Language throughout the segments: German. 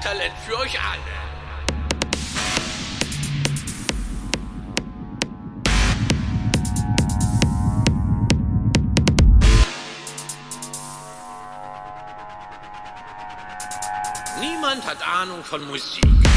Talent für euch alle. Niemand hat Ahnung von Musik.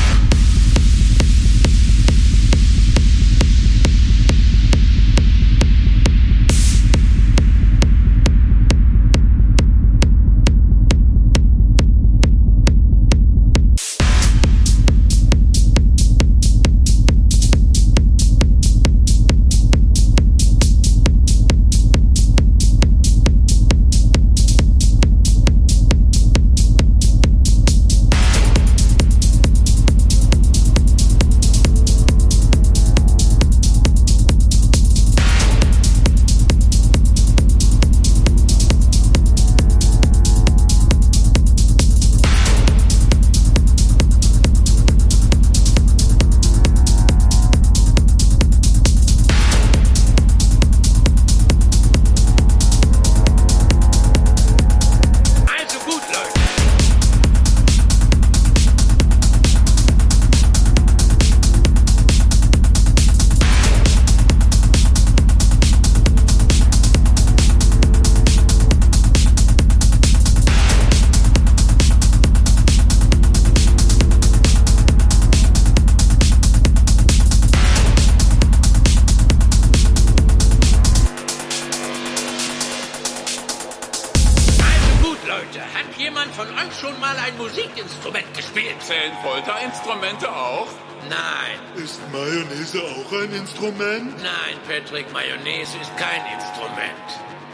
Auch ein Instrument? Nein, Patrick, Mayonnaise ist kein Instrument.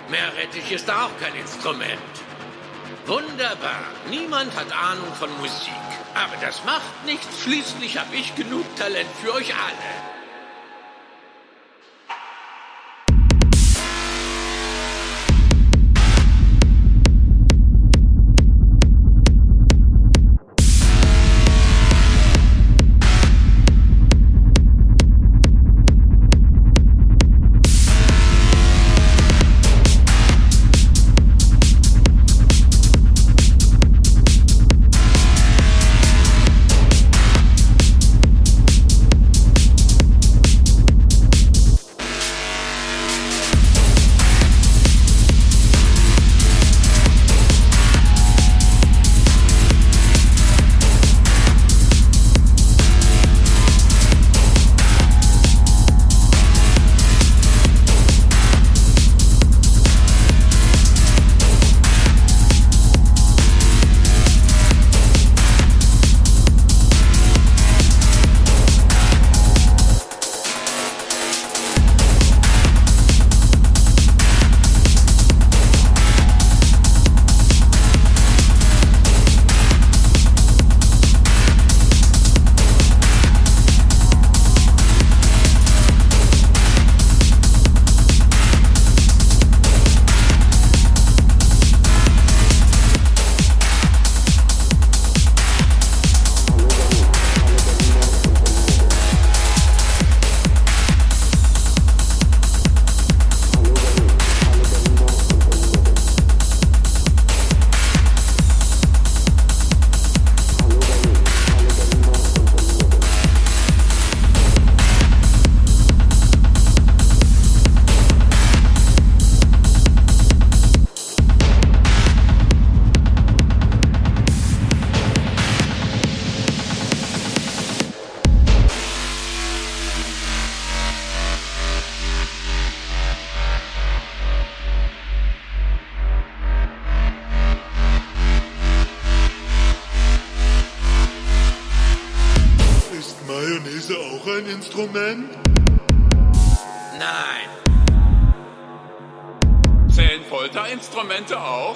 Meerrettich ist auch kein Instrument. Wunderbar. Niemand hat Ahnung von Musik. Aber das macht nichts. Schließlich habe ich genug Talent für euch alle. Instrument? Nein. Zählen Folterinstrumente auch?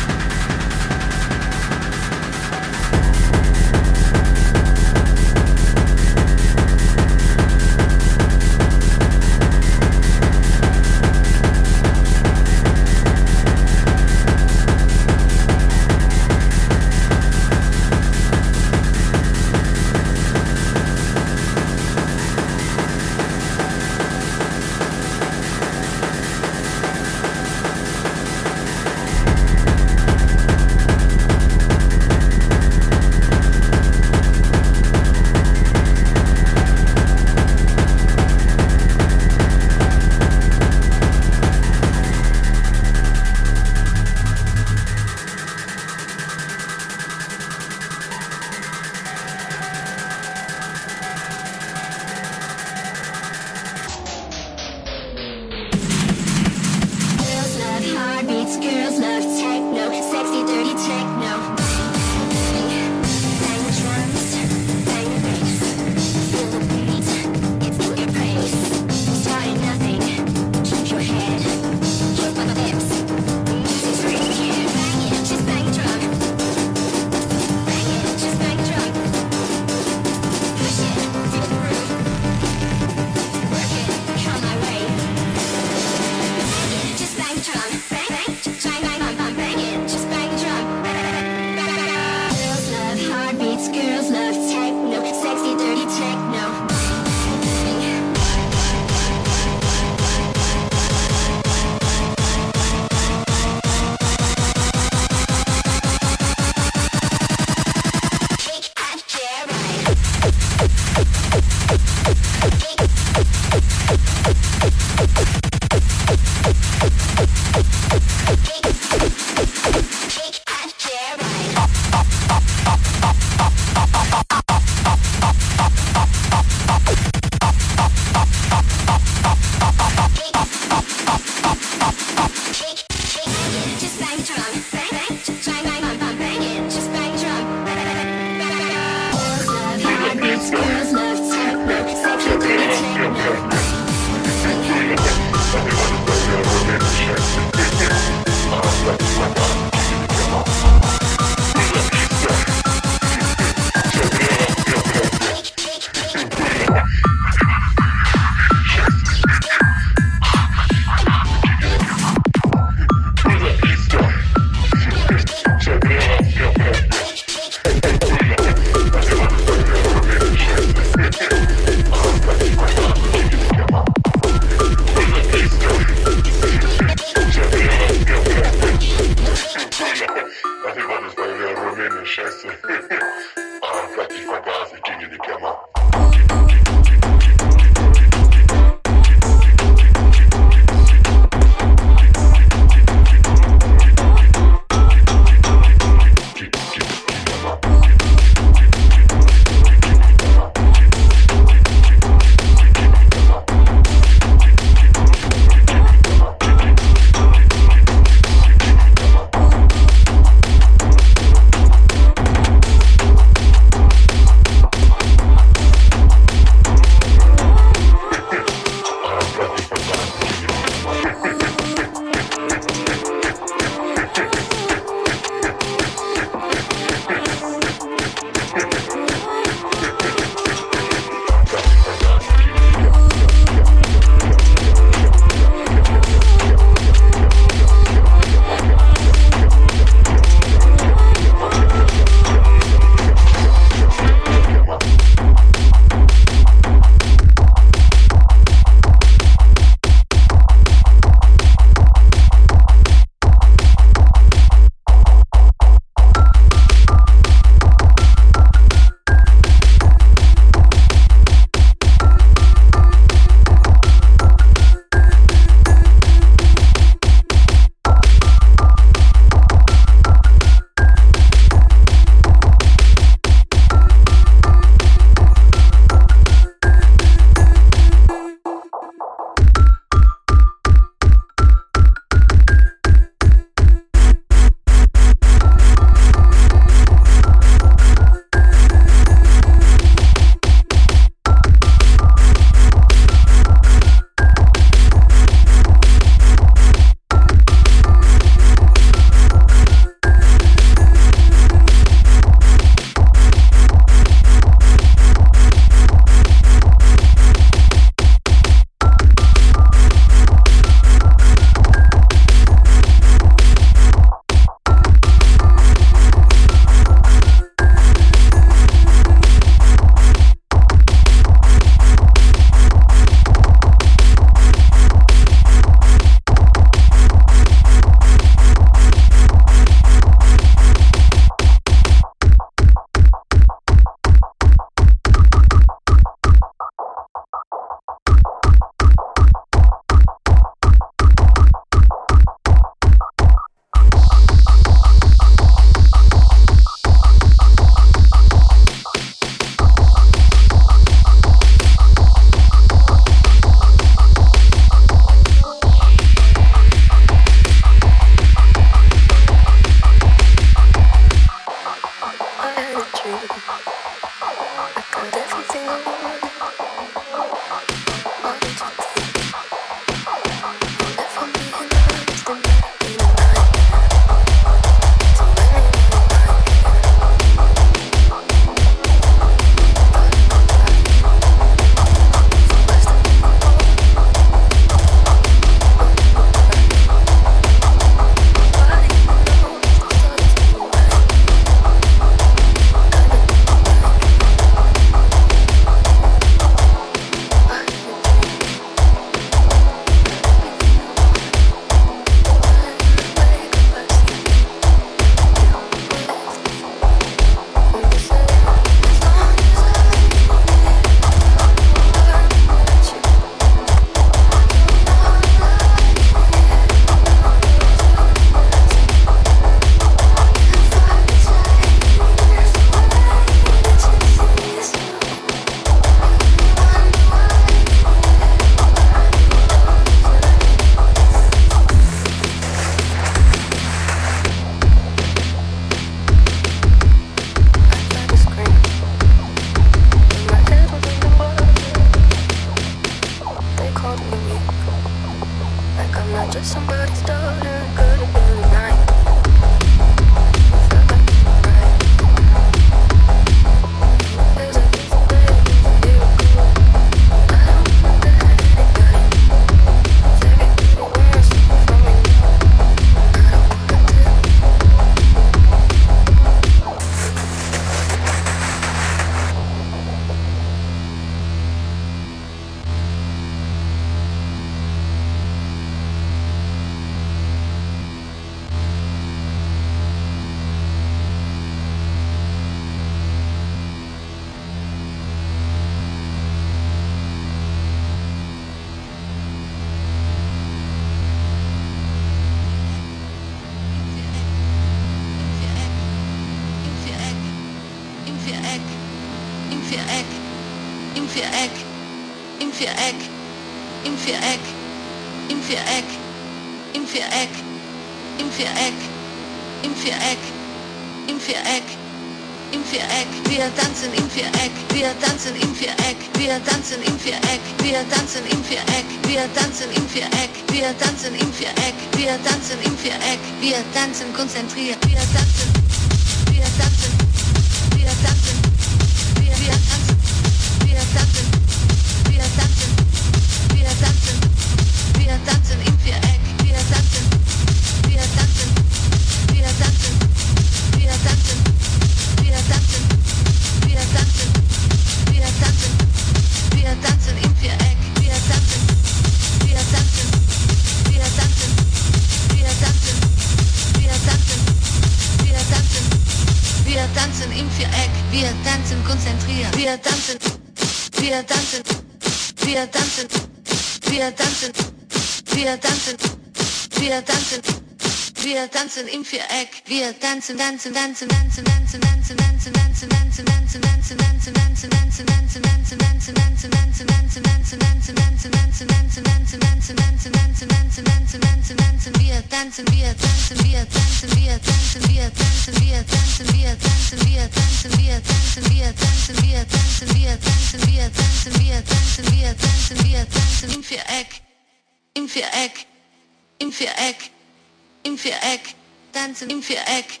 im Viereck, tanzen im Viereck,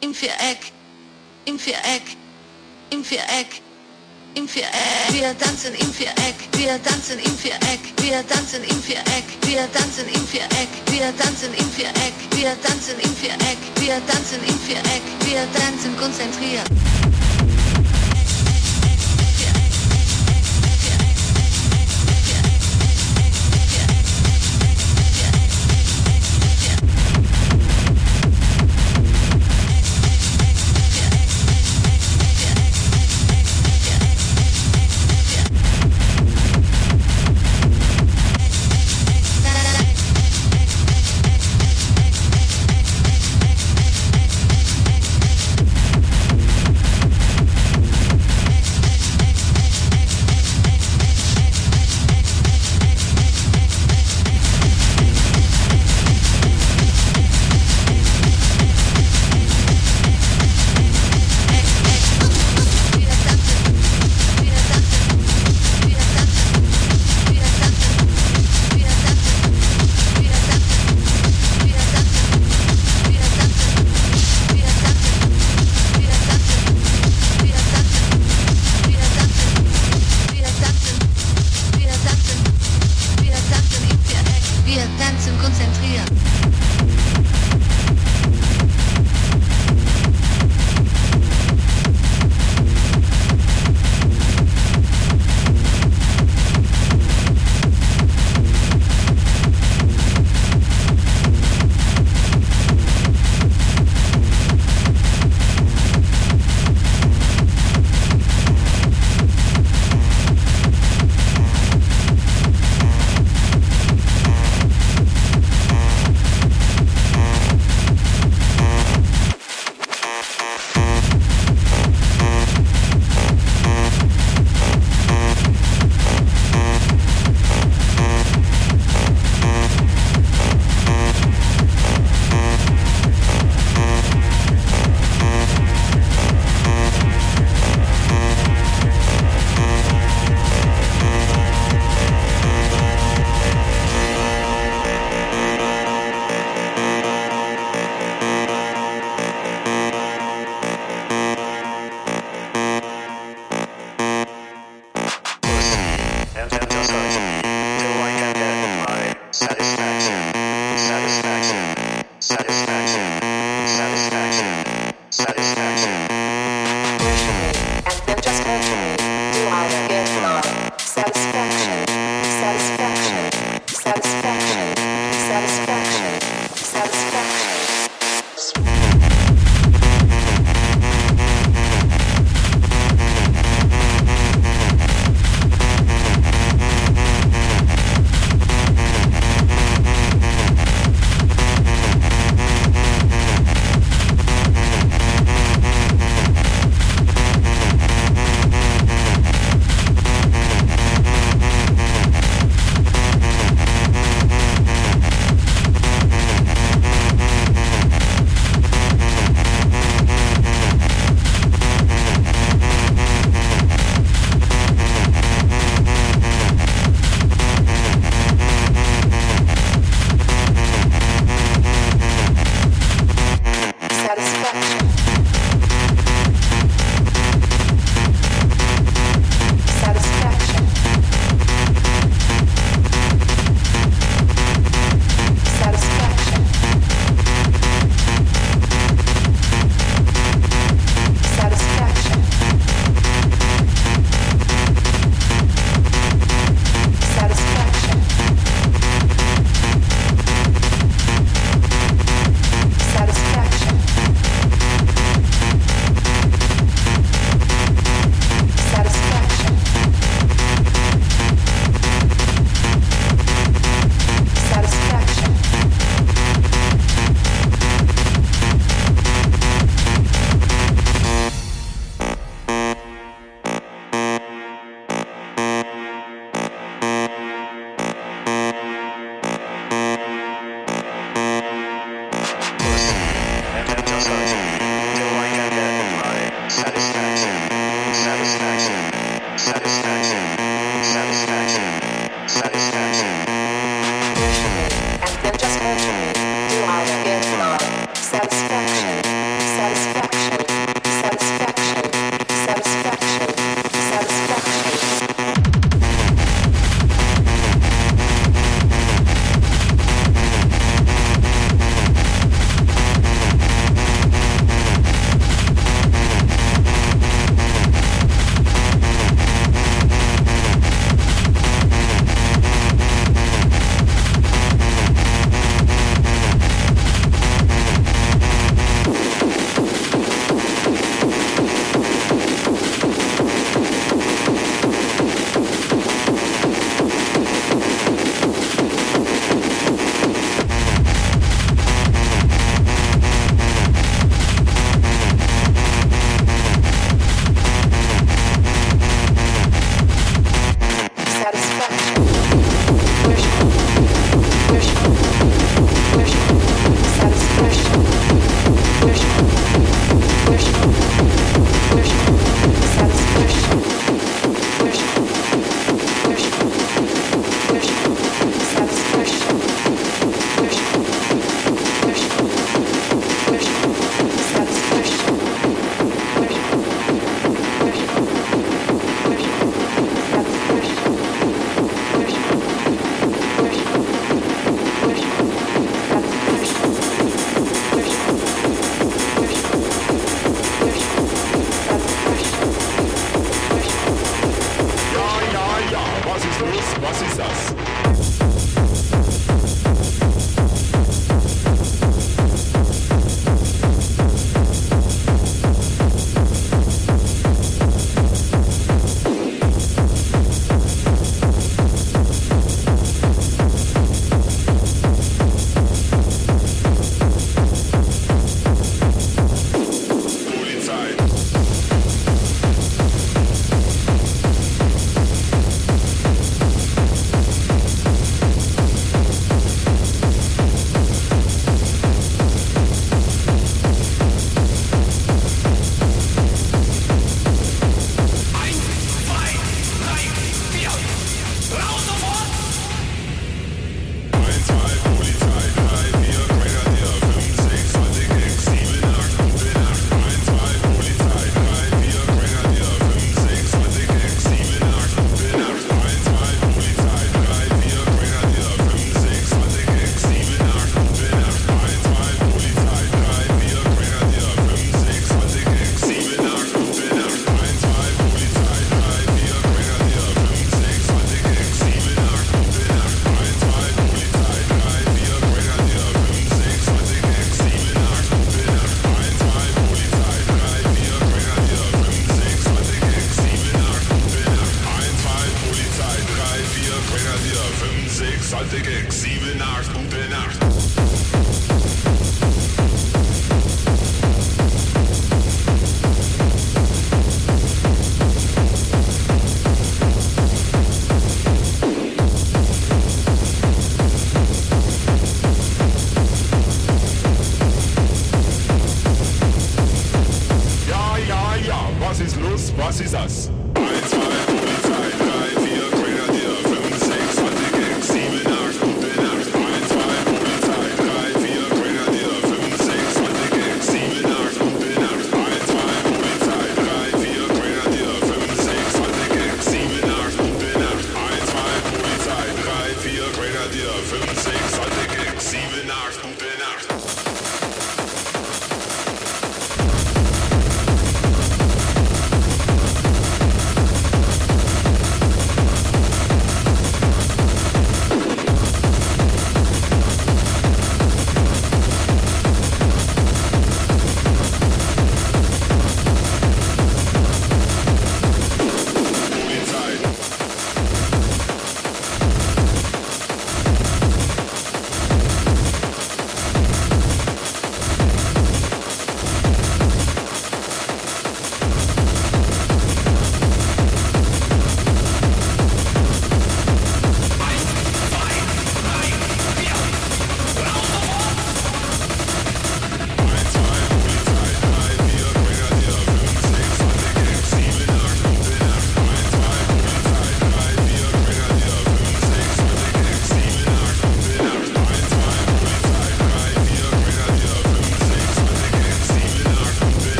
im Viereck, im Viereck, im Viereck, im Viereck. Wir tanzen im Viereck, wir tanzen im Viereck, wir tanzen im Viereck, wir tanzen im Viereck, wir tanzen im Viereck, wir tanzen im Viereck, wir tanzen im Viereck, wir tanzen konzentriert.